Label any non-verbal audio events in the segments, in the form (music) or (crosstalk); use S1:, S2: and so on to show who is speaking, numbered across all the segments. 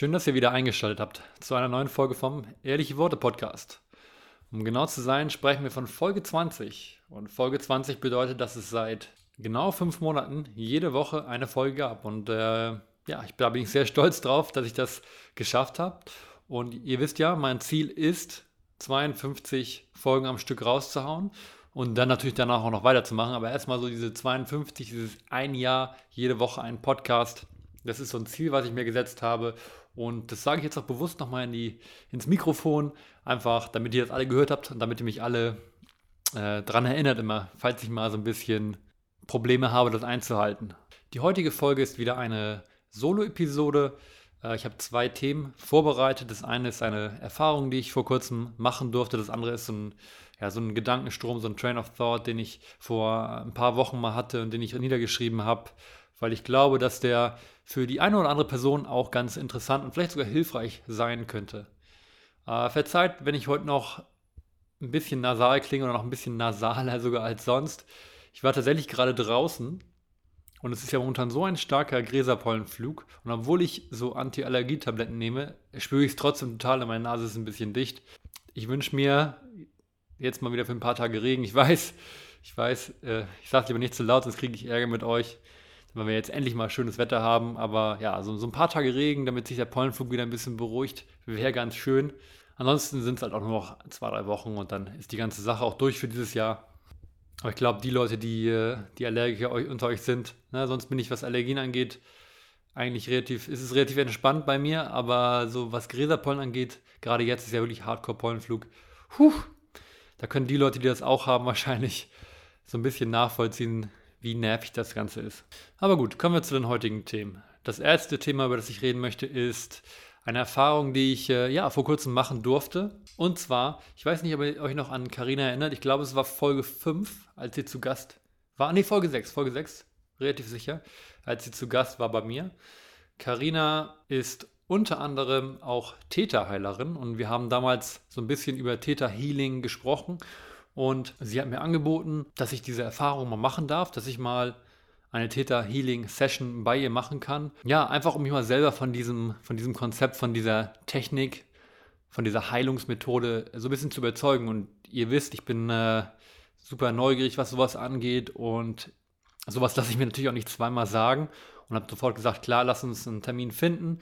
S1: Schön, dass ihr wieder eingeschaltet habt zu einer neuen Folge vom Ehrliche Worte Podcast. Um genau zu sein, sprechen wir von Folge 20. Und Folge 20 bedeutet, dass es seit genau fünf Monaten jede Woche eine Folge gab. Und äh, ja, ich, da bin ich sehr stolz drauf, dass ich das geschafft habe. Und ihr wisst ja, mein Ziel ist, 52 Folgen am Stück rauszuhauen und dann natürlich danach auch noch weiterzumachen. Aber erstmal so diese 52, dieses ein Jahr, jede Woche ein Podcast das ist so ein Ziel, was ich mir gesetzt habe. Und das sage ich jetzt auch bewusst nochmal in ins Mikrofon, einfach damit ihr das alle gehört habt und damit ihr mich alle äh, dran erinnert immer, falls ich mal so ein bisschen Probleme habe, das einzuhalten. Die heutige Folge ist wieder eine Solo-Episode. Äh, ich habe zwei Themen vorbereitet. Das eine ist eine Erfahrung, die ich vor kurzem machen durfte. Das andere ist so ein, ja, so ein Gedankenstrom, so ein Train of Thought, den ich vor ein paar Wochen mal hatte und den ich niedergeschrieben habe weil ich glaube, dass der für die eine oder andere Person auch ganz interessant und vielleicht sogar hilfreich sein könnte. Äh, verzeiht, wenn ich heute noch ein bisschen nasal klinge oder noch ein bisschen nasaler (laughs) sogar als sonst. Ich war tatsächlich gerade draußen und es ist ja momentan so ein starker Gräserpollenflug. Und obwohl ich so Anti-Allergie-Tabletten nehme, spüre ich es trotzdem total meine Nase ist ein bisschen dicht. Ich wünsche mir jetzt mal wieder für ein paar Tage Regen. Ich weiß, ich weiß, äh, ich sage lieber nicht zu laut, sonst kriege ich Ärger mit euch weil wir jetzt endlich mal schönes Wetter haben. Aber ja, so, so ein paar Tage Regen, damit sich der Pollenflug wieder ein bisschen beruhigt, wäre ganz schön. Ansonsten sind es halt auch nur noch zwei, drei Wochen und dann ist die ganze Sache auch durch für dieses Jahr. Aber ich glaube, die Leute, die, äh, die Allergiker unter euch sind, ne, sonst bin ich, was Allergien angeht, eigentlich relativ, ist es relativ entspannt bei mir, aber so was Gräserpollen angeht, gerade jetzt ist ja wirklich Hardcore-Pollenflug. Puh, da können die Leute, die das auch haben, (laughs) wahrscheinlich so ein bisschen nachvollziehen, wie nervig das Ganze ist. Aber gut, kommen wir zu den heutigen Themen. Das erste Thema, über das ich reden möchte, ist eine Erfahrung, die ich äh, ja vor kurzem machen durfte. Und zwar, ich weiß nicht, ob ihr euch noch an Karina erinnert. Ich glaube, es war Folge 5, als sie zu Gast war. Nee, Folge 6, Folge 6, relativ sicher, als sie zu Gast war bei mir. Karina ist unter anderem auch Täterheilerin und wir haben damals so ein bisschen über Täterhealing gesprochen und sie hat mir angeboten, dass ich diese Erfahrung mal machen darf, dass ich mal eine Täter-Healing-Session bei ihr machen kann. Ja, einfach um mich mal selber von diesem, von diesem Konzept, von dieser Technik, von dieser Heilungsmethode so ein bisschen zu überzeugen. Und ihr wisst, ich bin äh, super neugierig, was sowas angeht. Und sowas lasse ich mir natürlich auch nicht zweimal sagen. Und habe sofort gesagt, klar, lass uns einen Termin finden.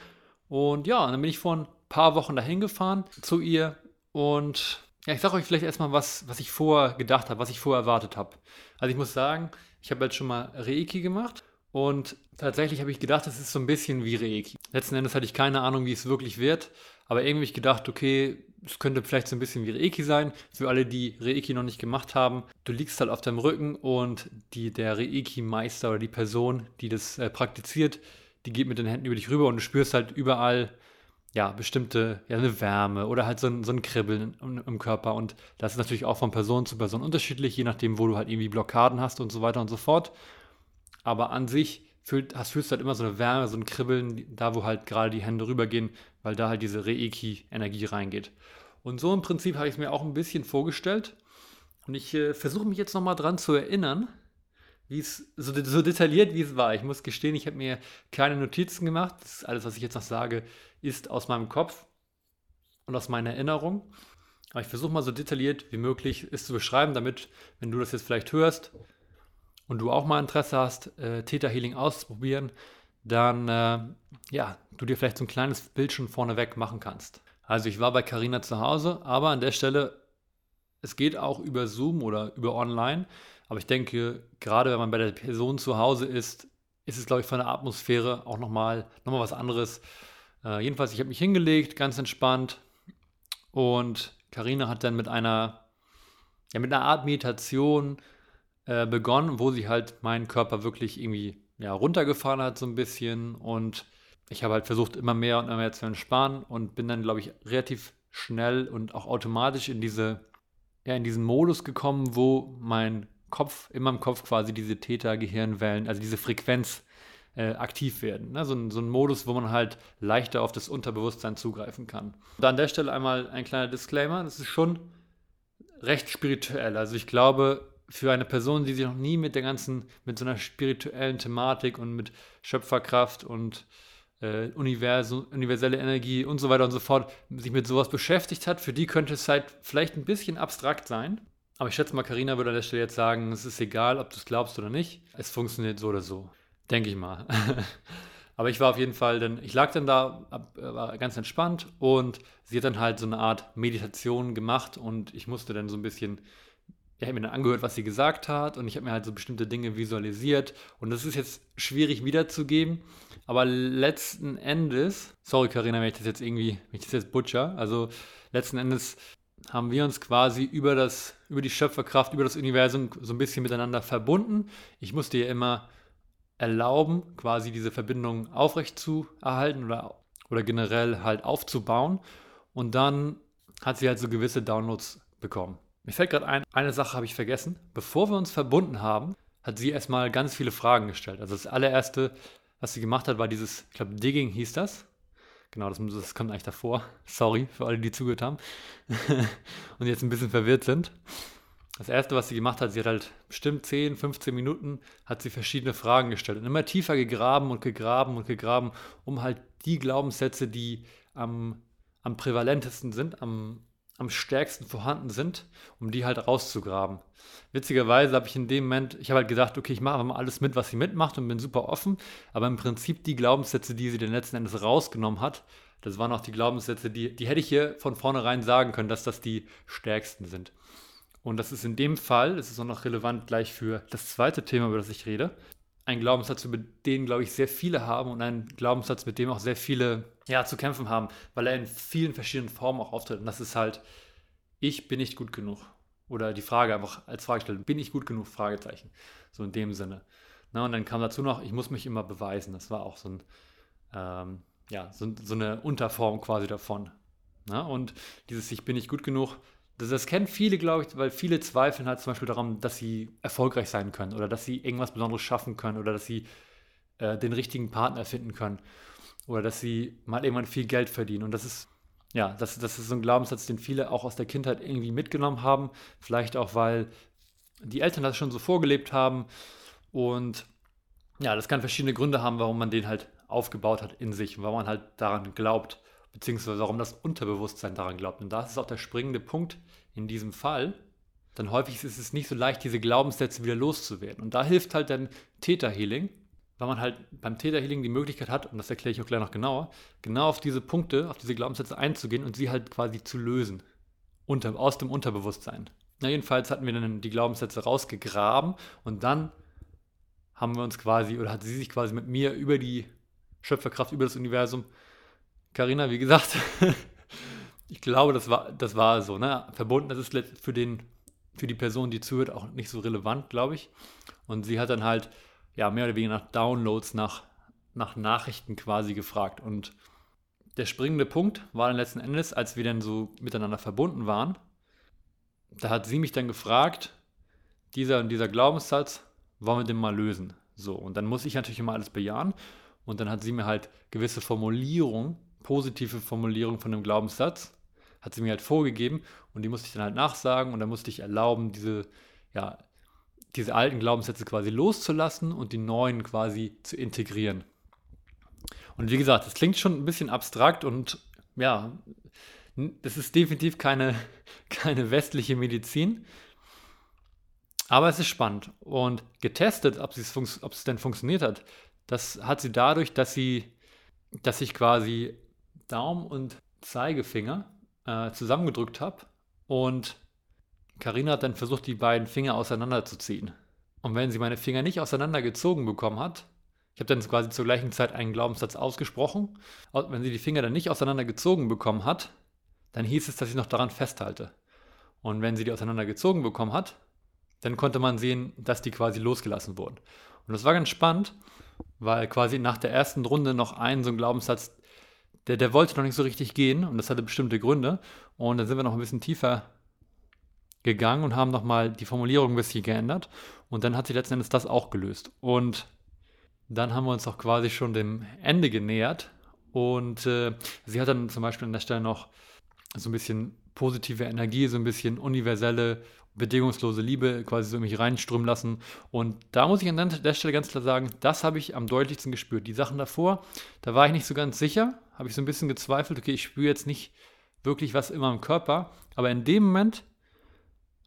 S1: Und ja, dann bin ich vor ein paar Wochen dahin gefahren zu ihr und ja, ich sage euch vielleicht erstmal, was, was ich vorher gedacht habe, was ich vorher erwartet habe. Also ich muss sagen, ich habe jetzt schon mal Reiki gemacht und tatsächlich habe ich gedacht, es ist so ein bisschen wie Reiki. Letzten Endes hatte ich keine Ahnung, wie es wirklich wird, aber irgendwie habe ich gedacht, okay, es könnte vielleicht so ein bisschen wie Reiki sein. Für alle, die Reiki noch nicht gemacht haben, du liegst halt auf deinem Rücken und die, der Reiki-Meister oder die Person, die das äh, praktiziert, die geht mit den Händen über dich rüber und du spürst halt überall ja, bestimmte, ja, eine Wärme oder halt so ein, so ein Kribbeln im, im, Körper. Und das ist natürlich auch von Person zu Person unterschiedlich, je nachdem, wo du halt irgendwie Blockaden hast und so weiter und so fort. Aber an sich fühlt, hast, fühlst du halt immer so eine Wärme, so ein Kribbeln, da wo halt gerade die Hände rübergehen, weil da halt diese Reiki-Energie reingeht. Und so im Prinzip habe ich es mir auch ein bisschen vorgestellt. Und ich äh, versuche mich jetzt nochmal dran zu erinnern, wie es so, so detailliert wie es war. Ich muss gestehen, ich habe mir keine Notizen gemacht. Das ist alles, was ich jetzt noch sage, ist aus meinem Kopf und aus meiner Erinnerung. Aber ich versuche mal so detailliert wie möglich es zu beschreiben, damit, wenn du das jetzt vielleicht hörst und du auch mal Interesse hast, äh, Theta Healing auszuprobieren, dann äh, ja, du dir vielleicht so ein kleines Bild schon vorneweg machen kannst. Also ich war bei Carina zu Hause, aber an der Stelle, es geht auch über Zoom oder über Online. Aber ich denke, gerade wenn man bei der Person zu Hause ist, ist es, glaube ich, von der Atmosphäre auch nochmal noch mal was anderes, äh, jedenfalls, ich habe mich hingelegt, ganz entspannt. Und Karina hat dann mit einer, ja, mit einer Art Meditation äh, begonnen, wo sie halt meinen Körper wirklich irgendwie ja, runtergefahren hat, so ein bisschen. Und ich habe halt versucht, immer mehr und immer mehr zu entspannen und bin dann, glaube ich, relativ schnell und auch automatisch in diese, ja, in diesen Modus gekommen, wo mein Kopf, in meinem Kopf quasi diese Täter-Gehirnwellen, also diese Frequenz äh, aktiv werden. Ne? So, ein, so ein Modus, wo man halt leichter auf das Unterbewusstsein zugreifen kann. Und an der Stelle einmal ein kleiner Disclaimer, das ist schon recht spirituell. Also ich glaube, für eine Person, die sich noch nie mit der ganzen, mit so einer spirituellen Thematik und mit Schöpferkraft und äh, Universum, universelle Energie und so weiter und so fort, sich mit sowas beschäftigt hat, für die könnte es halt vielleicht ein bisschen abstrakt sein. Aber ich schätze mal, Karina würde an der Stelle jetzt sagen, es ist egal, ob du es glaubst oder nicht. Es funktioniert so oder so. Denke ich mal. (laughs) Aber ich war auf jeden Fall, denn ich lag dann da, war ganz entspannt und sie hat dann halt so eine Art Meditation gemacht und ich musste dann so ein bisschen, ich habe mir dann angehört, was sie gesagt hat und ich habe mir halt so bestimmte Dinge visualisiert und das ist jetzt schwierig wiederzugeben, aber letzten Endes, sorry Karina, wenn ich das jetzt irgendwie, wenn ich das jetzt butcher, also letzten Endes haben wir uns quasi über das, über die Schöpferkraft, über das Universum so ein bisschen miteinander verbunden. Ich musste ja immer erlauben, quasi diese Verbindung aufrecht zu erhalten oder, oder generell halt aufzubauen. Und dann hat sie halt so gewisse Downloads bekommen. Mir fällt gerade ein, eine Sache habe ich vergessen. Bevor wir uns verbunden haben, hat sie erstmal ganz viele Fragen gestellt. Also das allererste, was sie gemacht hat, war dieses, ich glaube, Digging hieß das. Genau, das, das kommt eigentlich davor. (laughs) Sorry für alle, die zugehört haben (laughs) und jetzt ein bisschen verwirrt sind. Das erste, was sie gemacht hat, sie hat halt bestimmt 10, 15 Minuten, hat sie verschiedene Fragen gestellt und immer tiefer gegraben und gegraben und gegraben, um halt die Glaubenssätze, die am, am prävalentesten sind, am, am stärksten vorhanden sind, um die halt rauszugraben. Witzigerweise habe ich in dem Moment, ich habe halt gedacht, okay, ich mache mal alles mit, was sie mitmacht und bin super offen, aber im Prinzip die Glaubenssätze, die sie den letzten Endes rausgenommen hat, das waren auch die Glaubenssätze, die, die hätte ich hier von vornherein sagen können, dass das die stärksten sind. Und das ist in dem Fall, das ist auch noch relevant gleich für das zweite Thema, über das ich rede, ein Glaubenssatz, über den, glaube ich, sehr viele haben und ein Glaubenssatz, mit dem auch sehr viele ja, zu kämpfen haben, weil er in vielen verschiedenen Formen auch auftritt. Und das ist halt, ich bin nicht gut genug. Oder die Frage einfach als Frage stellen, bin ich gut genug? Fragezeichen. So in dem Sinne. Na, und dann kam dazu noch, ich muss mich immer beweisen. Das war auch so, ein, ähm, ja, so, so, eine Unterform quasi davon. Na, und dieses Ich bin nicht gut genug, das, das kennen viele, glaube ich, weil viele zweifeln halt zum Beispiel daran, dass sie erfolgreich sein können oder dass sie irgendwas Besonderes schaffen können oder dass sie äh, den richtigen Partner finden können oder dass sie mal irgendwann viel Geld verdienen. Und das ist, ja, das, das ist so ein Glaubenssatz, den viele auch aus der Kindheit irgendwie mitgenommen haben. Vielleicht auch, weil die Eltern das schon so vorgelebt haben. Und ja, das kann verschiedene Gründe haben, warum man den halt aufgebaut hat in sich, warum man halt daran glaubt beziehungsweise warum das Unterbewusstsein daran glaubt. Und das ist auch der springende Punkt in diesem Fall. Denn häufig ist es nicht so leicht, diese Glaubenssätze wieder loszuwerden. Und da hilft halt dann Theta-Healing, weil man halt beim Theta-Healing die Möglichkeit hat, und das erkläre ich auch gleich noch genauer, genau auf diese Punkte, auf diese Glaubenssätze einzugehen und sie halt quasi zu lösen. Unter, aus dem Unterbewusstsein. Na, jedenfalls hatten wir dann die Glaubenssätze rausgegraben und dann haben wir uns quasi, oder hat sie sich quasi mit mir über die Schöpferkraft, über das Universum Carina, wie gesagt, (laughs) ich glaube, das war, das war so. Ne? Verbunden, das ist für, den, für die Person, die zuhört, auch nicht so relevant, glaube ich. Und sie hat dann halt ja, mehr oder weniger nach Downloads, nach, nach Nachrichten quasi gefragt. Und der springende Punkt war dann letzten Endes, als wir dann so miteinander verbunden waren, da hat sie mich dann gefragt, dieser und dieser Glaubenssatz, wollen wir den mal lösen? So, und dann muss ich natürlich immer alles bejahen. Und dann hat sie mir halt gewisse Formulierungen positive Formulierung von einem Glaubenssatz, hat sie mir halt vorgegeben und die musste ich dann halt nachsagen und dann musste ich erlauben, diese, ja, diese alten Glaubenssätze quasi loszulassen und die neuen quasi zu integrieren. Und wie gesagt, das klingt schon ein bisschen abstrakt und ja, das ist definitiv keine, (laughs) keine westliche Medizin. Aber es ist spannend. Und getestet, ob es denn funktioniert hat, das hat sie dadurch, dass sie, dass ich quasi Daumen und Zeigefinger äh, zusammengedrückt habe und Karina hat dann versucht, die beiden Finger auseinanderzuziehen. Und wenn sie meine Finger nicht auseinandergezogen bekommen hat, ich habe dann quasi zur gleichen Zeit einen Glaubenssatz ausgesprochen, wenn sie die Finger dann nicht auseinandergezogen bekommen hat, dann hieß es, dass ich noch daran festhalte. Und wenn sie die auseinandergezogen bekommen hat, dann konnte man sehen, dass die quasi losgelassen wurden. Und das war ganz spannend, weil quasi nach der ersten Runde noch ein so ein Glaubenssatz der, der wollte noch nicht so richtig gehen und das hatte bestimmte Gründe. Und dann sind wir noch ein bisschen tiefer gegangen und haben nochmal die Formulierung ein bisschen geändert. Und dann hat sich letzten Endes das auch gelöst. Und dann haben wir uns auch quasi schon dem Ende genähert. Und äh, sie hat dann zum Beispiel an der Stelle noch so ein bisschen positive Energie, so ein bisschen universelle, bedingungslose Liebe quasi so in mich reinströmen lassen. Und da muss ich an der Stelle ganz klar sagen, das habe ich am deutlichsten gespürt. Die Sachen davor, da war ich nicht so ganz sicher, habe ich so ein bisschen gezweifelt, okay, ich spüre jetzt nicht wirklich was in meinem Körper, aber in dem Moment,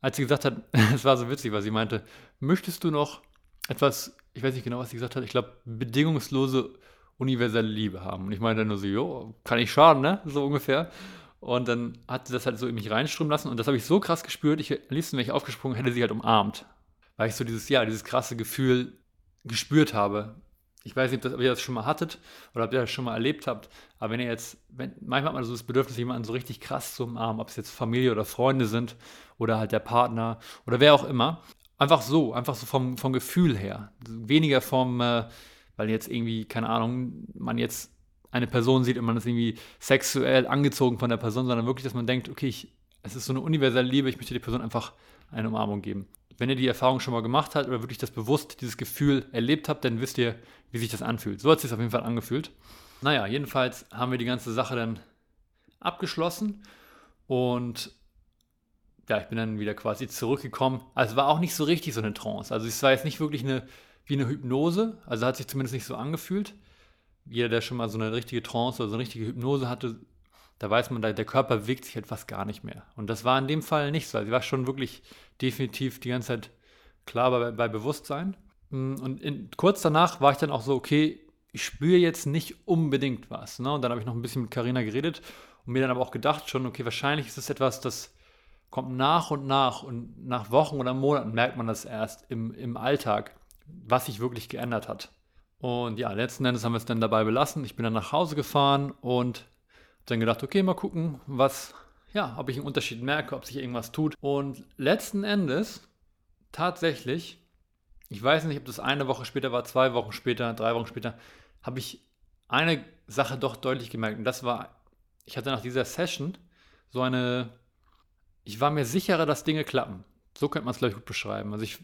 S1: als sie gesagt hat, (laughs) es war so witzig, weil sie meinte, möchtest du noch etwas, ich weiß nicht genau, was sie gesagt hat, ich glaube, bedingungslose universelle Liebe haben. Und ich meinte nur so, jo, kann ich schaden, ne? So ungefähr. Und dann hat sie das halt so in mich reinströmen lassen und das habe ich so krass gespürt. Ich, am liebsten wäre ich aufgesprungen, hätte sie halt umarmt. Weil ich so dieses, ja, dieses krasse Gefühl gespürt habe. Ich weiß nicht, ob, ihr das schon mal hattet oder ob ihr das schon mal erlebt habt, aber wenn ihr jetzt, wenn, manchmal hat man so das Bedürfnis, jemanden so richtig krass zu umarmen, ob es jetzt Familie oder Freunde sind oder halt der Partner oder wer auch immer. Einfach so, einfach so vom, vom Gefühl her. Weniger vom, äh, weil jetzt irgendwie, keine Ahnung, man jetzt eine Person sieht und man ist irgendwie sexuell angezogen von der Person, sondern wirklich, dass man denkt, okay, ich, es ist so eine universelle Liebe, ich möchte der Person einfach eine Umarmung geben. Wenn ihr die Erfahrung schon mal gemacht habt oder wirklich das bewusst, dieses Gefühl erlebt habt, dann wisst ihr, wie sich das anfühlt. So hat es sich auf jeden Fall angefühlt. Naja, jedenfalls haben wir die ganze Sache dann abgeschlossen und ja, ich bin dann wieder quasi zurückgekommen. Also war auch nicht so richtig so eine Trance. Also es war jetzt nicht wirklich eine, wie eine Hypnose. Also hat sich zumindest nicht so angefühlt. Jeder, der schon mal so eine richtige Trance oder so eine richtige Hypnose hatte, da weiß man, der Körper bewegt sich etwas gar nicht mehr. Und das war in dem Fall nicht so. Also sie war schon wirklich definitiv die ganze Zeit klar bei, bei Bewusstsein. Und in, kurz danach war ich dann auch so, okay, ich spüre jetzt nicht unbedingt was. Ne? Und dann habe ich noch ein bisschen mit Karina geredet und mir dann aber auch gedacht schon, okay, wahrscheinlich ist es etwas, das kommt nach und nach und nach Wochen oder Monaten merkt man das erst im, im Alltag, was sich wirklich geändert hat. Und ja, letzten Endes haben wir es dann dabei belassen. Ich bin dann nach Hause gefahren und dann gedacht, okay, mal gucken, was, ja, ob ich einen Unterschied merke, ob sich irgendwas tut. Und letzten Endes, tatsächlich, ich weiß nicht, ob das eine Woche später war, zwei Wochen später, drei Wochen später, habe ich eine Sache doch deutlich gemerkt. Und das war, ich hatte nach dieser Session so eine, ich war mir sicherer, dass Dinge klappen. So könnte man es, glaube ich, gut beschreiben. Also ich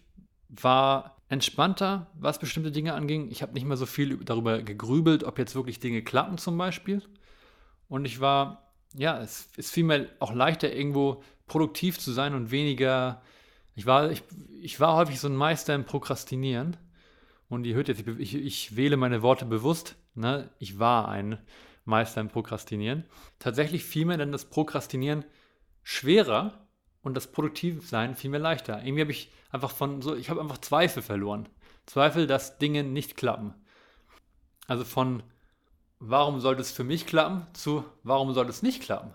S1: war entspannter, was bestimmte Dinge anging. Ich habe nicht mehr so viel darüber gegrübelt, ob jetzt wirklich Dinge klappen zum Beispiel. Und ich war, ja, es ist vielmehr auch leichter, irgendwo produktiv zu sein und weniger. Ich war, ich, ich war häufig so ein Meister im Prokrastinieren. Und ihr hört jetzt, ich, ich wähle meine Worte bewusst. Ne? Ich war ein Meister im Prokrastinieren. Tatsächlich fiel mir dann das Prokrastinieren schwerer und das Produktivsein fiel mir leichter. Irgendwie habe ich einfach von so, ich habe einfach Zweifel verloren. Zweifel, dass Dinge nicht klappen. Also von warum sollte es für mich klappen zu warum sollte es nicht klappen.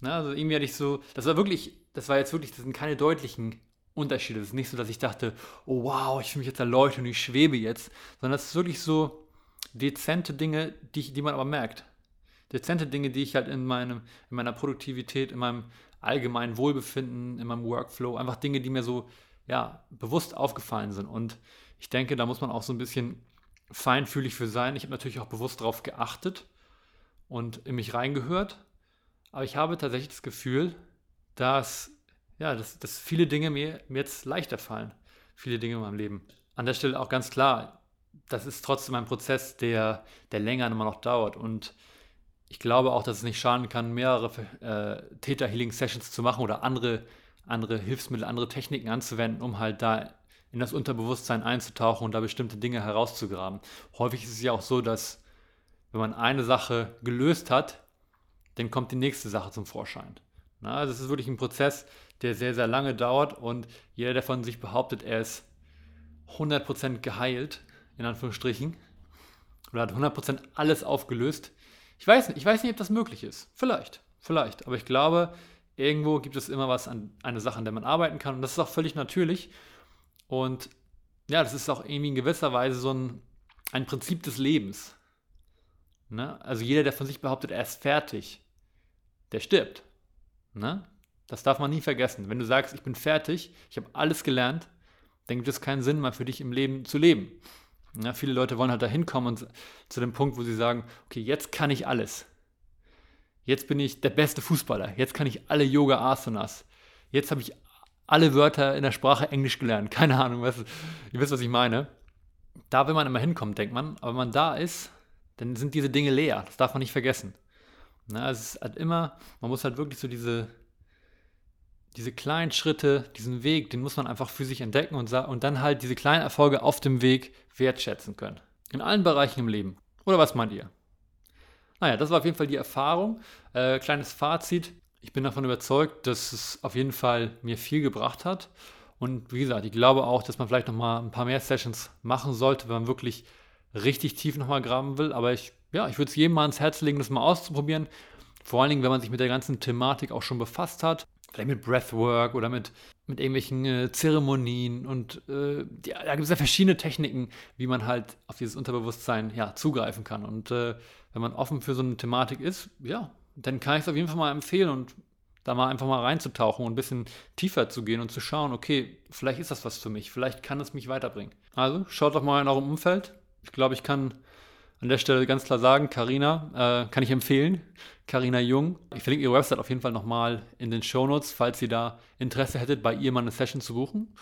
S1: Na, also irgendwie hatte ich so, das war wirklich, das war jetzt wirklich, das sind keine deutlichen Unterschiede. Es ist nicht so, dass ich dachte, oh wow, ich fühle mich jetzt erleuchtet und ich schwebe jetzt, sondern es ist wirklich so dezente Dinge, die, die man aber merkt. Dezente Dinge, die ich halt in, meinem, in meiner Produktivität, in meinem allgemeinen Wohlbefinden, in meinem Workflow, einfach Dinge, die mir so ja, bewusst aufgefallen sind. Und ich denke, da muss man auch so ein bisschen feinfühlig für sein. Ich habe natürlich auch bewusst darauf geachtet und in mich reingehört. Aber ich habe tatsächlich das Gefühl, dass ja, dass, dass viele Dinge mir, mir jetzt leichter fallen. Viele Dinge in meinem Leben. An der Stelle auch ganz klar, das ist trotzdem ein Prozess, der, der länger immer noch dauert. Und ich glaube auch, dass es nicht schaden kann, mehrere äh, Theta-Healing-Sessions zu machen oder andere, andere Hilfsmittel, andere Techniken anzuwenden, um halt da in das Unterbewusstsein einzutauchen und da bestimmte Dinge herauszugraben. Häufig ist es ja auch so, dass wenn man eine Sache gelöst hat, dann kommt die nächste Sache zum Vorschein. Na, also es ist wirklich ein Prozess, der sehr, sehr lange dauert und jeder, der von sich behauptet, er ist 100% geheilt, in Anführungsstrichen, oder hat 100% alles aufgelöst, ich weiß ich weiß nicht, ob das möglich ist. Vielleicht, vielleicht. Aber ich glaube, irgendwo gibt es immer was an eine Sache, an der man arbeiten kann und das ist auch völlig natürlich. Und ja, das ist auch irgendwie in gewisser Weise so ein, ein Prinzip des Lebens. Ne? Also jeder, der von sich behauptet, er ist fertig, der stirbt. Ne? Das darf man nie vergessen. Wenn du sagst, ich bin fertig, ich habe alles gelernt, dann gibt es keinen Sinn mehr für dich im Leben zu leben. Ja, viele Leute wollen halt da hinkommen und zu dem Punkt, wo sie sagen, okay, jetzt kann ich alles. Jetzt bin ich der beste Fußballer. Jetzt kann ich alle Yoga Asanas. Jetzt habe ich alle Wörter in der Sprache Englisch gelernt. (laughs) Keine Ahnung, was, ihr wisst, was ich meine. Da will man immer hinkommen, denkt man. Aber wenn man da ist, dann sind diese Dinge leer. Das darf man nicht vergessen. Na, es ist halt immer, man muss halt wirklich so diese, diese kleinen Schritte, diesen Weg, den muss man einfach für sich entdecken und, und dann halt diese kleinen Erfolge auf dem Weg wertschätzen können. In allen Bereichen im Leben. Oder was meint ihr? Naja, das war auf jeden Fall die Erfahrung. Äh, kleines Fazit. Ich bin davon überzeugt, dass es auf jeden Fall mir viel gebracht hat. Und wie gesagt, ich glaube auch, dass man vielleicht nochmal ein paar mehr Sessions machen sollte, wenn man wirklich richtig tief nochmal graben will. Aber ich, ja, ich würde es jedem mal ans Herz legen, das mal auszuprobieren. Vor allen Dingen, wenn man sich mit der ganzen Thematik auch schon befasst hat. Vielleicht mit Breathwork oder mit, mit irgendwelchen äh, Zeremonien. Und äh, ja, da gibt es ja verschiedene Techniken, wie man halt auf dieses Unterbewusstsein ja, zugreifen kann. Und äh, wenn man offen für so eine Thematik ist, ja, dann kann ich es auf jeden Fall mal empfehlen und da mal einfach mal reinzutauchen und ein bisschen tiefer zu gehen und zu schauen, okay, vielleicht ist das was für mich, vielleicht kann es mich weiterbringen. Also schaut doch mal in eurem Umfeld. Ich glaube, ich kann an der Stelle ganz klar sagen, Karina äh, kann ich empfehlen. Karina Jung. Ich verlinke ihre Website auf jeden Fall nochmal in den Shownotes, falls ihr da Interesse hättet, bei ihr mal eine Session zu buchen.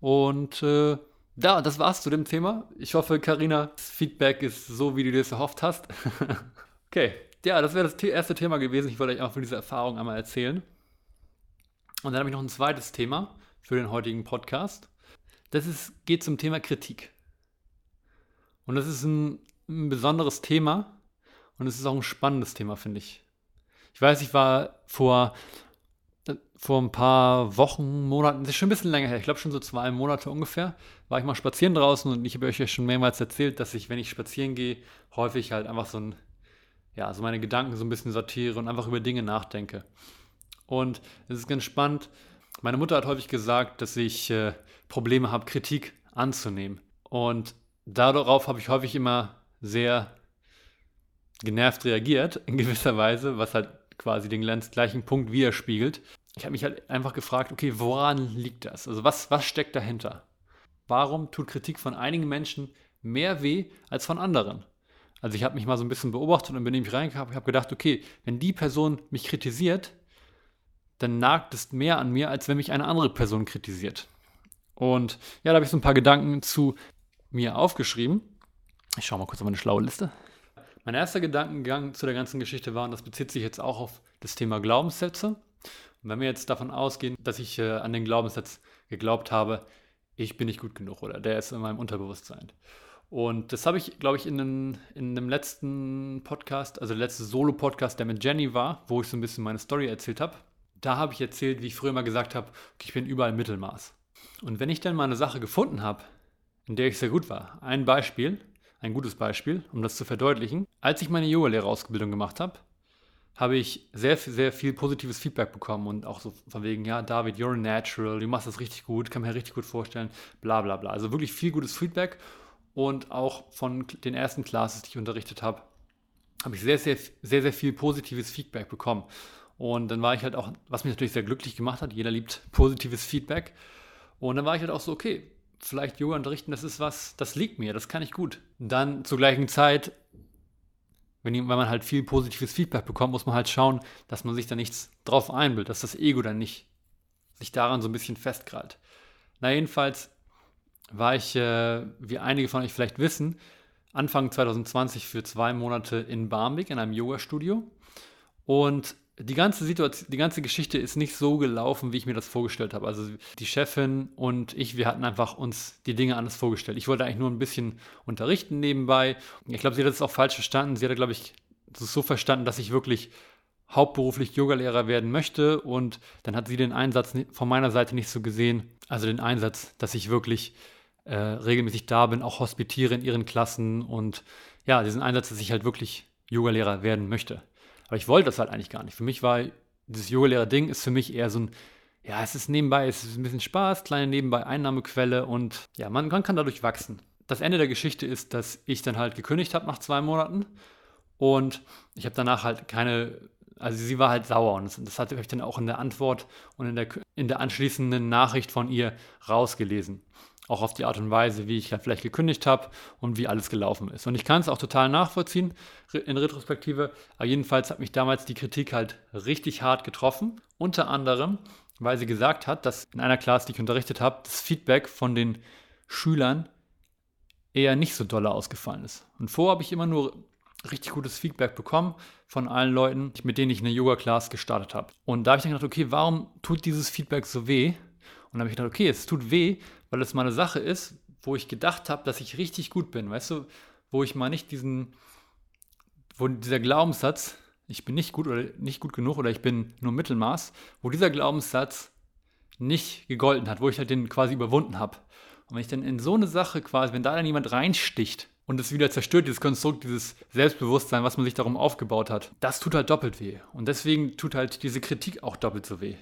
S1: Und äh, ja, das war's zu dem Thema. Ich hoffe, Karina, das Feedback ist so, wie du dir das erhofft hast. (laughs) okay, ja, das wäre das erste Thema gewesen. Ich wollte euch einfach von dieser Erfahrung einmal erzählen. Und dann habe ich noch ein zweites Thema für den heutigen Podcast. Das ist, geht zum Thema Kritik. Und das ist ein, ein besonderes Thema und es ist auch ein spannendes Thema, finde ich. Ich weiß, ich war vor, vor ein paar Wochen, Monaten, das ist schon ein bisschen länger her, ich glaube schon so zwei Monate ungefähr, war ich mal spazieren draußen und ich habe euch ja schon mehrmals erzählt, dass ich, wenn ich spazieren gehe, häufig halt einfach so ein ja, so meine Gedanken so ein bisschen sortiere und einfach über Dinge nachdenke. Und es ist ganz spannend. Meine Mutter hat häufig gesagt, dass ich äh, Probleme habe, Kritik anzunehmen. Und darauf habe ich häufig immer sehr genervt reagiert, (laughs) in gewisser Weise, was halt quasi den gleichen Punkt widerspiegelt. Ich habe mich halt einfach gefragt, okay, woran liegt das? Also was, was steckt dahinter? Warum tut Kritik von einigen Menschen mehr weh als von anderen? Also ich habe mich mal so ein bisschen beobachtet und bin nämlich reingekommen, ich habe gedacht, okay, wenn die Person mich kritisiert, dann nagt es mehr an mir, als wenn mich eine andere Person kritisiert. Und ja, da habe ich so ein paar Gedanken zu mir aufgeschrieben. Ich schaue mal kurz auf meine schlaue Liste. Mein erster Gedankengang zu der ganzen Geschichte war, und das bezieht sich jetzt auch auf das Thema Glaubenssätze. Und wenn wir jetzt davon ausgehen, dass ich äh, an den Glaubenssatz geglaubt habe, ich bin nicht gut genug oder der ist in meinem Unterbewusstsein. Und das habe ich, glaube ich, in einem, in einem letzten Podcast, also der letzte Solo-Podcast, der mit Jenny war, wo ich so ein bisschen meine Story erzählt habe. Da habe ich erzählt, wie ich früher mal gesagt habe, ich bin überall Mittelmaß. Und wenn ich dann mal eine Sache gefunden habe, in der ich sehr gut war, ein Beispiel, ein gutes Beispiel, um das zu verdeutlichen, als ich meine Yoga-Lehrerausbildung gemacht habe, habe ich sehr, sehr viel positives Feedback bekommen und auch so von wegen, ja, David, you're natural, du machst das richtig gut, kann mir richtig gut vorstellen, bla bla bla. Also wirklich viel gutes Feedback und auch von den ersten Classes, die ich unterrichtet habe, habe ich sehr, sehr, sehr, sehr viel positives Feedback bekommen. Und dann war ich halt auch, was mich natürlich sehr glücklich gemacht hat, jeder liebt positives Feedback. Und dann war ich halt auch so, okay, vielleicht Yoga unterrichten, das ist was, das liegt mir, das kann ich gut. Dann zur gleichen Zeit, wenn, wenn man halt viel positives Feedback bekommt, muss man halt schauen, dass man sich da nichts drauf einbildet, dass das Ego dann nicht sich daran so ein bisschen festkrallt. Na, jedenfalls war ich, äh, wie einige von euch vielleicht wissen, Anfang 2020 für zwei Monate in Barmbek in einem Yoga-Studio. Und die ganze Situation, die ganze Geschichte ist nicht so gelaufen, wie ich mir das vorgestellt habe. Also die Chefin und ich, wir hatten einfach uns die Dinge anders vorgestellt. Ich wollte eigentlich nur ein bisschen unterrichten nebenbei. Ich glaube, sie hat das auch falsch verstanden. Sie hatte, glaube ich, das so verstanden, dass ich wirklich hauptberuflich Yogalehrer werden möchte. Und dann hat sie den Einsatz von meiner Seite nicht so gesehen. Also den Einsatz, dass ich wirklich äh, regelmäßig da bin, auch hospitiere in ihren Klassen und ja, diesen Einsatz, dass ich halt wirklich Yogalehrer werden möchte. Aber ich wollte das halt eigentlich gar nicht. Für mich war dieses Yogalehrer-Ding ist für mich eher so ein, ja, es ist nebenbei, es ist ein bisschen Spaß, kleine nebenbei Einnahmequelle und ja, man, man kann dadurch wachsen. Das Ende der Geschichte ist, dass ich dann halt gekündigt habe nach zwei Monaten und ich habe danach halt keine, also sie war halt sauer und das, das hatte ich dann auch in der Antwort und in der, in der anschließenden Nachricht von ihr rausgelesen auch auf die Art und Weise, wie ich halt vielleicht gekündigt habe und wie alles gelaufen ist. Und ich kann es auch total nachvollziehen in Retrospektive, aber jedenfalls hat mich damals die Kritik halt richtig hart getroffen. Unter anderem, weil sie gesagt hat, dass in einer Klasse, die ich unterrichtet habe, das Feedback von den Schülern eher nicht so dolle ausgefallen ist. Und vorher habe ich immer nur richtig gutes Feedback bekommen von allen Leuten, mit denen ich eine Yoga-Class gestartet habe. Und da habe ich dann gedacht, okay, warum tut dieses Feedback so weh? Und dann habe ich gedacht, okay, es tut weh, weil es mal eine Sache ist, wo ich gedacht habe, dass ich richtig gut bin, weißt du, wo ich mal nicht diesen, wo dieser Glaubenssatz, ich bin nicht gut oder nicht gut genug oder ich bin nur Mittelmaß, wo dieser Glaubenssatz nicht gegolten hat, wo ich halt den quasi überwunden habe. Und wenn ich dann in so eine Sache quasi, wenn da dann jemand reinsticht und es wieder zerstört, dieses Konstrukt, dieses Selbstbewusstsein, was man sich darum aufgebaut hat, das tut halt doppelt weh. Und deswegen tut halt diese Kritik auch doppelt so weh.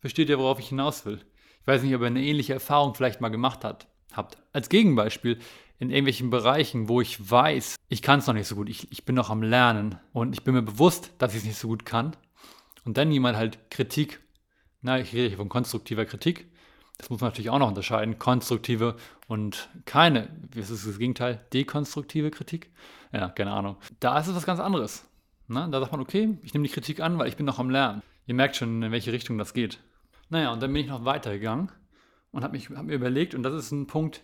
S1: Versteht ihr, worauf ich hinaus will? Ich weiß nicht, ob ihr eine ähnliche Erfahrung vielleicht mal gemacht habt. habt. Als Gegenbeispiel, in irgendwelchen Bereichen, wo ich weiß, ich kann es noch nicht so gut, ich, ich bin noch am Lernen und ich bin mir bewusst, dass ich es nicht so gut kann. Und dann jemand halt Kritik, na, ich rede hier von konstruktiver Kritik, das muss man natürlich auch noch unterscheiden, konstruktive und keine, wie ist das Gegenteil, dekonstruktive Kritik? Ja, keine Ahnung. Da ist es was ganz anderes. Na, da sagt man, okay, ich nehme die Kritik an, weil ich bin noch am Lernen. Ihr merkt schon, in welche Richtung das geht. Naja, und dann bin ich noch weitergegangen und habe hab mir überlegt, und das ist ein Punkt,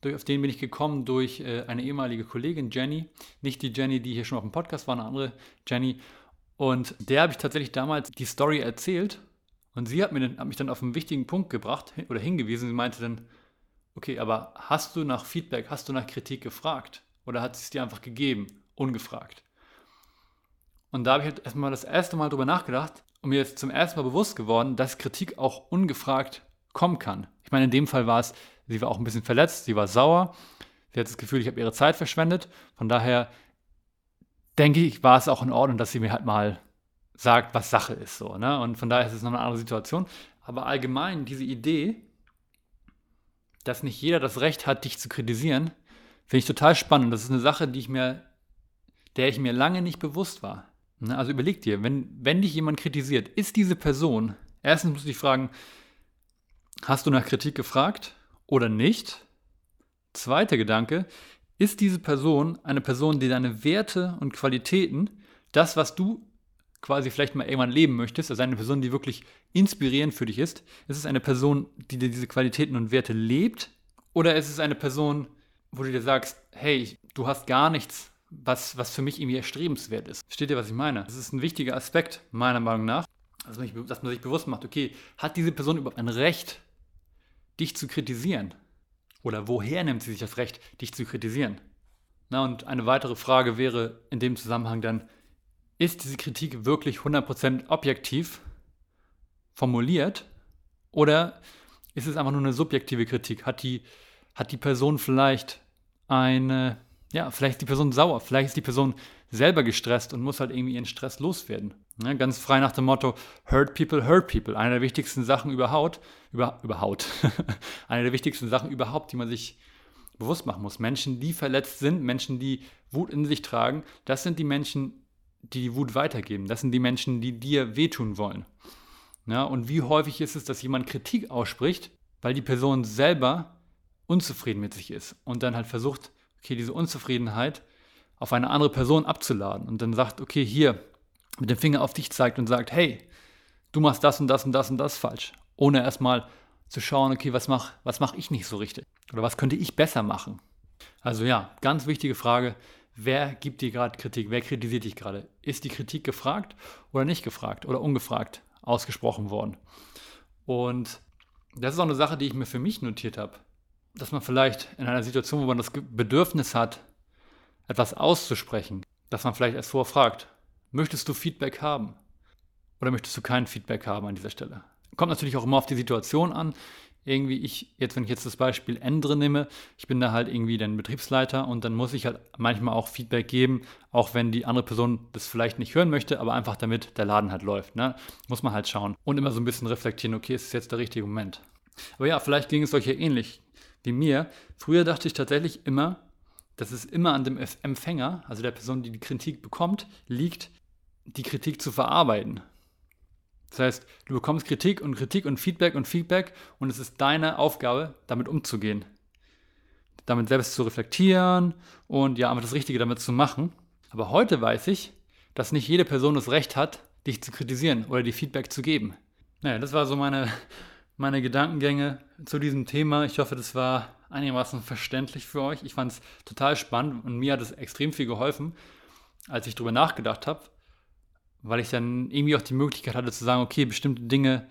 S1: durch, auf den bin ich gekommen durch äh, eine ehemalige Kollegin, Jenny. Nicht die Jenny, die hier schon auf dem Podcast war, eine andere Jenny. Und der habe ich tatsächlich damals die Story erzählt. Und sie hat, mir hat mich dann auf einen wichtigen Punkt gebracht oder hingewiesen. Sie meinte dann, okay, aber hast du nach Feedback, hast du nach Kritik gefragt? Oder hat sie es dir einfach gegeben, ungefragt? Und da habe ich halt erstmal das erste Mal drüber nachgedacht und mir jetzt zum ersten Mal bewusst geworden, dass Kritik auch ungefragt kommen kann. Ich meine, in dem Fall war es Sie war auch ein bisschen verletzt, sie war sauer. Sie hat das Gefühl, ich habe ihre Zeit verschwendet. Von daher denke ich, war es auch in Ordnung, dass sie mir halt mal sagt, was Sache ist. So, ne? Und von daher ist es noch eine andere Situation. Aber allgemein diese Idee, dass nicht jeder das Recht hat, dich zu kritisieren, finde ich total spannend. Das ist eine Sache, die ich mir, der ich mir lange nicht bewusst war. Ne? Also überleg dir, wenn, wenn dich jemand kritisiert, ist diese Person, erstens muss ich fragen, hast du nach Kritik gefragt? oder nicht? Zweiter Gedanke, ist diese Person eine Person, die deine Werte und Qualitäten, das, was du quasi vielleicht mal irgendwann leben möchtest, also eine Person, die wirklich inspirierend für dich ist, ist es eine Person, die dir diese Qualitäten und Werte lebt? Oder ist es eine Person, wo du dir sagst, hey, du hast gar nichts, was, was für mich irgendwie erstrebenswert ist? Versteht ihr, was ich meine? Das ist ein wichtiger Aspekt, meiner Meinung nach, dass man, sich, dass man sich bewusst macht, okay, hat diese Person überhaupt ein Recht, dich zu kritisieren? Oder woher nimmt sie sich das Recht, dich zu kritisieren? Na, und eine weitere Frage wäre in dem Zusammenhang dann, ist diese Kritik wirklich 100% objektiv formuliert oder ist es einfach nur eine subjektive Kritik? Hat die, hat die Person vielleicht eine, ja, vielleicht ist die Person sauer, vielleicht ist die Person selber gestresst und muss halt irgendwie ihren Stress loswerden. Ja, ganz frei nach dem Motto, hurt people, hurt people. Eine der wichtigsten Sachen überhaupt, über, überhaupt, (laughs) eine der wichtigsten Sachen überhaupt, die man sich bewusst machen muss. Menschen, die verletzt sind, Menschen, die Wut in sich tragen, das sind die Menschen, die die Wut weitergeben. Das sind die Menschen, die dir wehtun wollen. Ja, und wie häufig ist es, dass jemand Kritik ausspricht, weil die Person selber unzufrieden mit sich ist und dann halt versucht, okay, diese Unzufriedenheit auf eine andere Person abzuladen und dann sagt, okay, hier, mit dem Finger auf dich zeigt und sagt, hey, du machst das und das und das und das falsch, ohne erstmal zu schauen, okay, was mache was mach ich nicht so richtig oder was könnte ich besser machen. Also ja, ganz wichtige Frage, wer gibt dir gerade Kritik, wer kritisiert dich gerade? Ist die Kritik gefragt oder nicht gefragt oder ungefragt ausgesprochen worden? Und das ist auch eine Sache, die ich mir für mich notiert habe, dass man vielleicht in einer Situation, wo man das Bedürfnis hat, etwas auszusprechen, dass man vielleicht erst vorfragt, Möchtest du Feedback haben? Oder möchtest du kein Feedback haben an dieser Stelle? Kommt natürlich auch immer auf die Situation an. Irgendwie, ich, jetzt, wenn ich jetzt das Beispiel Endre nehme, ich bin da halt irgendwie der Betriebsleiter und dann muss ich halt manchmal auch Feedback geben, auch wenn die andere Person das vielleicht nicht hören möchte, aber einfach damit der Laden halt läuft. Ne? Muss man halt schauen und immer so ein bisschen reflektieren, okay, ist es jetzt der richtige Moment? Aber ja, vielleicht ging es euch ja ähnlich wie mir. Früher dachte ich tatsächlich immer, dass es immer an dem Empfänger, also der Person, die die Kritik bekommt, liegt, die Kritik zu verarbeiten. Das heißt, du bekommst Kritik und Kritik und Feedback und Feedback und es ist deine Aufgabe, damit umzugehen. Damit selbst zu reflektieren und ja, einfach das Richtige damit zu machen. Aber heute weiß ich, dass nicht jede Person das Recht hat, dich zu kritisieren oder dir Feedback zu geben. Naja, das war so meine, meine Gedankengänge zu diesem Thema. Ich hoffe, das war einigermaßen verständlich für euch. Ich fand es total spannend und mir hat es extrem viel geholfen als ich drüber nachgedacht habe, weil ich dann irgendwie auch die Möglichkeit hatte zu sagen, okay, bestimmte Dinge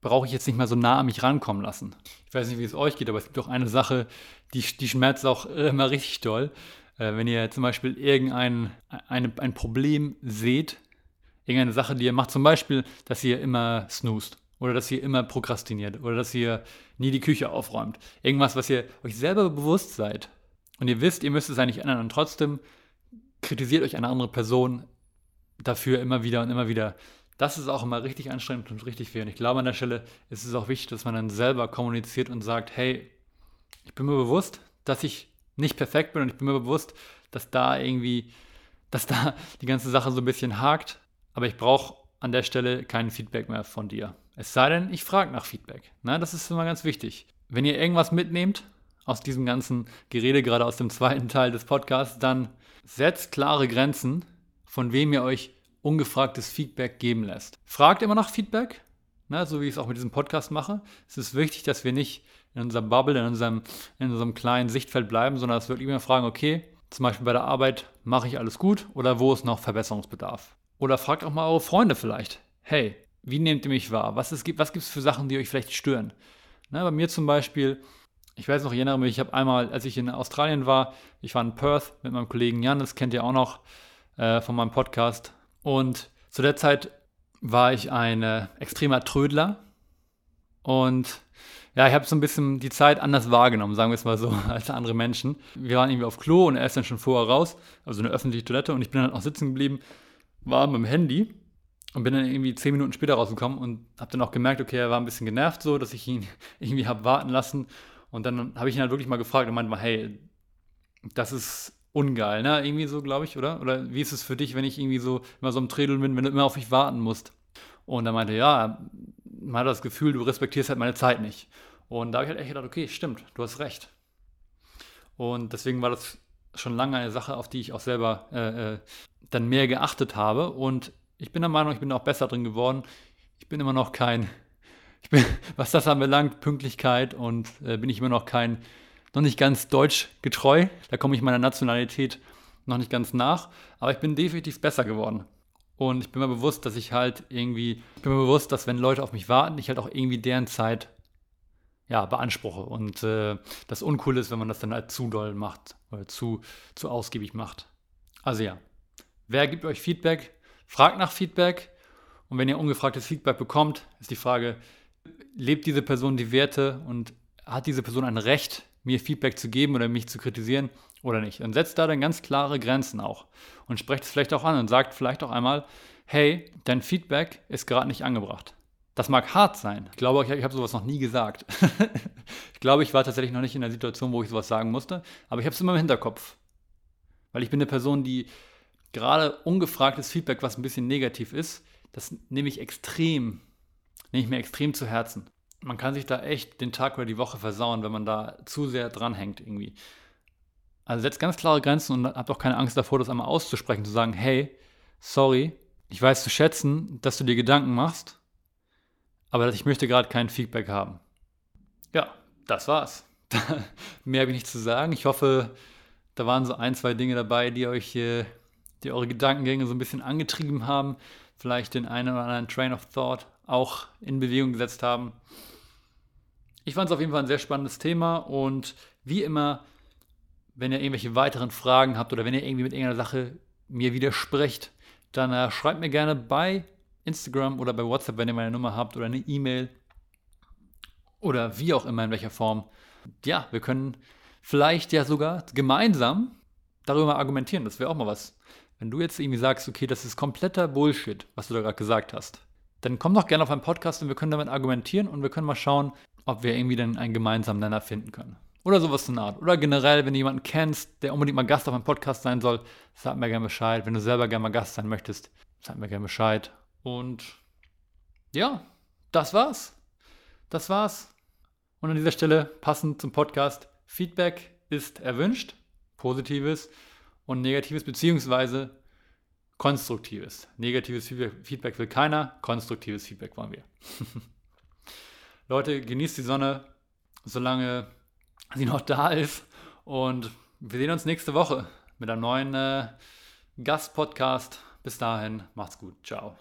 S1: brauche ich jetzt nicht mehr so nah an mich rankommen lassen. Ich weiß nicht, wie es euch geht, aber es gibt auch eine Sache, die, die schmerzt auch (laughs) immer richtig doll. Äh, wenn ihr zum Beispiel irgendein eine, ein Problem seht, irgendeine Sache, die ihr macht, zum Beispiel, dass ihr immer snoost oder dass ihr immer prokrastiniert oder dass ihr nie die Küche aufräumt. Irgendwas, was ihr euch selber bewusst seid und ihr wisst, ihr müsst es eigentlich ändern und trotzdem kritisiert euch eine andere Person dafür immer wieder und immer wieder. Das ist auch immer richtig anstrengend und richtig viel. Und ich glaube, an der Stelle ist es auch wichtig, dass man dann selber kommuniziert und sagt, hey, ich bin mir bewusst, dass ich nicht perfekt bin und ich bin mir bewusst, dass da irgendwie, dass da die ganze Sache so ein bisschen hakt, aber ich brauche an der Stelle kein Feedback mehr von dir. Es sei denn, ich frage nach Feedback. Na, das ist immer ganz wichtig. Wenn ihr irgendwas mitnehmt aus diesem ganzen Gerede, gerade aus dem zweiten Teil des Podcasts, dann setzt klare Grenzen, von wem ihr euch ungefragtes Feedback geben lässt. Fragt immer nach Feedback, na, so wie ich es auch mit diesem Podcast mache. Es ist wichtig, dass wir nicht in unserem Bubble, in unserem, in unserem kleinen Sichtfeld bleiben, sondern dass wir immer fragen, okay, zum Beispiel bei der Arbeit, mache ich alles gut oder wo ist noch Verbesserungsbedarf? Oder fragt auch mal eure Freunde vielleicht, hey, wie nehmt ihr mich wahr? Was, ist, was gibt es für Sachen, die euch vielleicht stören? Na, bei mir zum Beispiel, ich weiß noch, ich erinnere mich, ich habe einmal, als ich in Australien war, ich war in Perth mit meinem Kollegen Jan, das kennt ihr auch noch äh, von meinem Podcast. Und zu der Zeit war ich ein äh, extremer Trödler. Und ja, ich habe so ein bisschen die Zeit anders wahrgenommen, sagen wir es mal so, (laughs) als andere Menschen. Wir waren irgendwie auf Klo und er ist dann schon vorher raus, also eine öffentliche Toilette, und ich bin dann auch sitzen geblieben, war mit dem Handy und bin dann irgendwie zehn Minuten später rausgekommen und habe dann auch gemerkt, okay, er war ein bisschen genervt so, dass ich ihn (laughs) irgendwie habe warten lassen. Und dann habe ich ihn halt wirklich mal gefragt und meinte mal, hey, das ist ungeil, ne? Irgendwie so, glaube ich, oder? Oder wie ist es für dich, wenn ich irgendwie so immer so im Trädeln bin, wenn du immer auf mich warten musst? Und er meinte, ja, man hat das Gefühl, du respektierst halt meine Zeit nicht. Und da habe ich halt echt gedacht, okay, stimmt, du hast recht. Und deswegen war das schon lange eine Sache, auf die ich auch selber äh, äh, dann mehr geachtet habe. Und ich bin der Meinung, ich bin auch besser drin geworden. Ich bin immer noch kein, (laughs) bin, was das anbelangt, Pünktlichkeit und äh, bin ich immer noch kein, noch nicht ganz deutsch getreu. Da komme ich meiner Nationalität noch nicht ganz nach. Aber ich bin definitiv besser geworden. Und ich bin mir bewusst, dass ich halt irgendwie, ich bin mir bewusst, dass wenn Leute auf mich warten, ich halt auch irgendwie deren Zeit ja, beanspruche. Und äh, das uncool ist, wenn man das dann halt zu doll macht oder zu, zu ausgiebig macht. Also ja, wer gibt euch Feedback? Fragt nach Feedback. Und wenn ihr ungefragtes Feedback bekommt, ist die Frage, lebt diese Person die Werte und hat diese Person ein Recht, mir Feedback zu geben oder mich zu kritisieren oder nicht? Dann setzt da dann ganz klare Grenzen auch und sprecht es vielleicht auch an und sagt vielleicht auch einmal, hey, dein Feedback ist gerade nicht angebracht. Das mag hart sein. Ich glaube, ich, ich habe sowas noch nie gesagt. (laughs) ich glaube, ich war tatsächlich noch nicht in der Situation, wo ich sowas sagen musste, aber ich habe es immer im Hinterkopf. Weil ich bin eine Person, die gerade ungefragtes Feedback, was ein bisschen negativ ist, das nehme ich extrem, nehme ich mir extrem zu Herzen. Man kann sich da echt den Tag oder die Woche versauen, wenn man da zu sehr dranhängt irgendwie. Also setzt ganz klare Grenzen und habt auch keine Angst davor, das einmal auszusprechen, zu sagen, hey, sorry, ich weiß zu schätzen, dass du dir Gedanken machst, aber ich möchte gerade kein Feedback haben. Ja, das war's. (laughs) Mehr habe ich nicht zu sagen. Ich hoffe, da waren so ein, zwei Dinge dabei, die euch, die eure Gedankengänge so ein bisschen angetrieben haben, vielleicht den einen oder anderen Train of Thought auch in Bewegung gesetzt haben. Ich fand es auf jeden Fall ein sehr spannendes Thema und wie immer, wenn ihr irgendwelche weiteren Fragen habt oder wenn ihr irgendwie mit irgendeiner Sache mir widersprecht, dann äh, schreibt mir gerne bei Instagram oder bei WhatsApp, wenn ihr meine Nummer habt oder eine E-Mail oder wie auch immer in welcher Form. Ja, wir können vielleicht ja sogar gemeinsam darüber argumentieren. Das wäre auch mal was. Wenn du jetzt irgendwie sagst, okay, das ist kompletter Bullshit, was du da gerade gesagt hast, dann komm doch gerne auf einen Podcast und wir können damit argumentieren und wir können mal schauen, ob wir irgendwie dann einen gemeinsamen Nenner finden können. Oder sowas in der Art. Oder generell, wenn du jemanden kennst, der unbedingt mal Gast auf einem Podcast sein soll, sag mir gerne Bescheid. Wenn du selber gerne mal Gast sein möchtest, sag mir gerne Bescheid. Und ja, das war's. Das war's. Und an dieser Stelle passend zum Podcast, Feedback ist erwünscht, positives und negatives, beziehungsweise konstruktives. Negatives Feedback will keiner, konstruktives Feedback wollen wir. (laughs) Leute, genießt die Sonne, solange sie noch da ist. Und wir sehen uns nächste Woche mit einer neuen, äh, Gastpodcast. Bis dahin, macht's gut. Ciao.